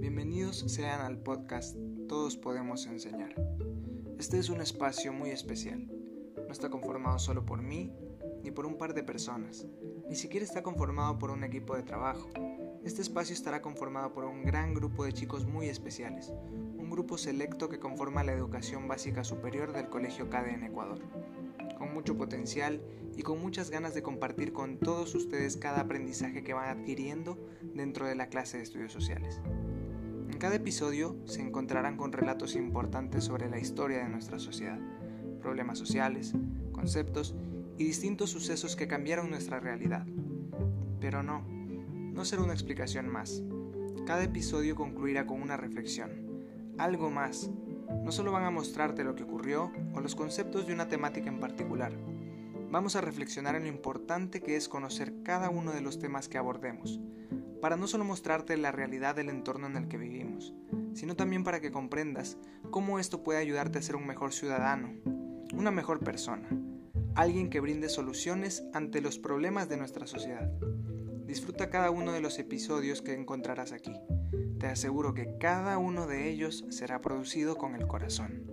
Bienvenidos sean al podcast Todos Podemos Enseñar. Este es un espacio muy especial. No está conformado solo por mí ni por un par de personas. Ni siquiera está conformado por un equipo de trabajo. Este espacio estará conformado por un gran grupo de chicos muy especiales. Un grupo selecto que conforma la educación básica superior del Colegio CADE en Ecuador. Con mucho potencial y con muchas ganas de compartir con todos ustedes cada aprendizaje que van adquiriendo dentro de la clase de estudios sociales. En cada episodio se encontrarán con relatos importantes sobre la historia de nuestra sociedad, problemas sociales, conceptos y distintos sucesos que cambiaron nuestra realidad. Pero no, no será una explicación más. Cada episodio concluirá con una reflexión, algo más. No solo van a mostrarte lo que ocurrió o los conceptos de una temática en particular. Vamos a reflexionar en lo importante que es conocer cada uno de los temas que abordemos, para no solo mostrarte la realidad del entorno en el que vivimos, sino también para que comprendas cómo esto puede ayudarte a ser un mejor ciudadano, una mejor persona, alguien que brinde soluciones ante los problemas de nuestra sociedad. Disfruta cada uno de los episodios que encontrarás aquí. Te aseguro que cada uno de ellos será producido con el corazón.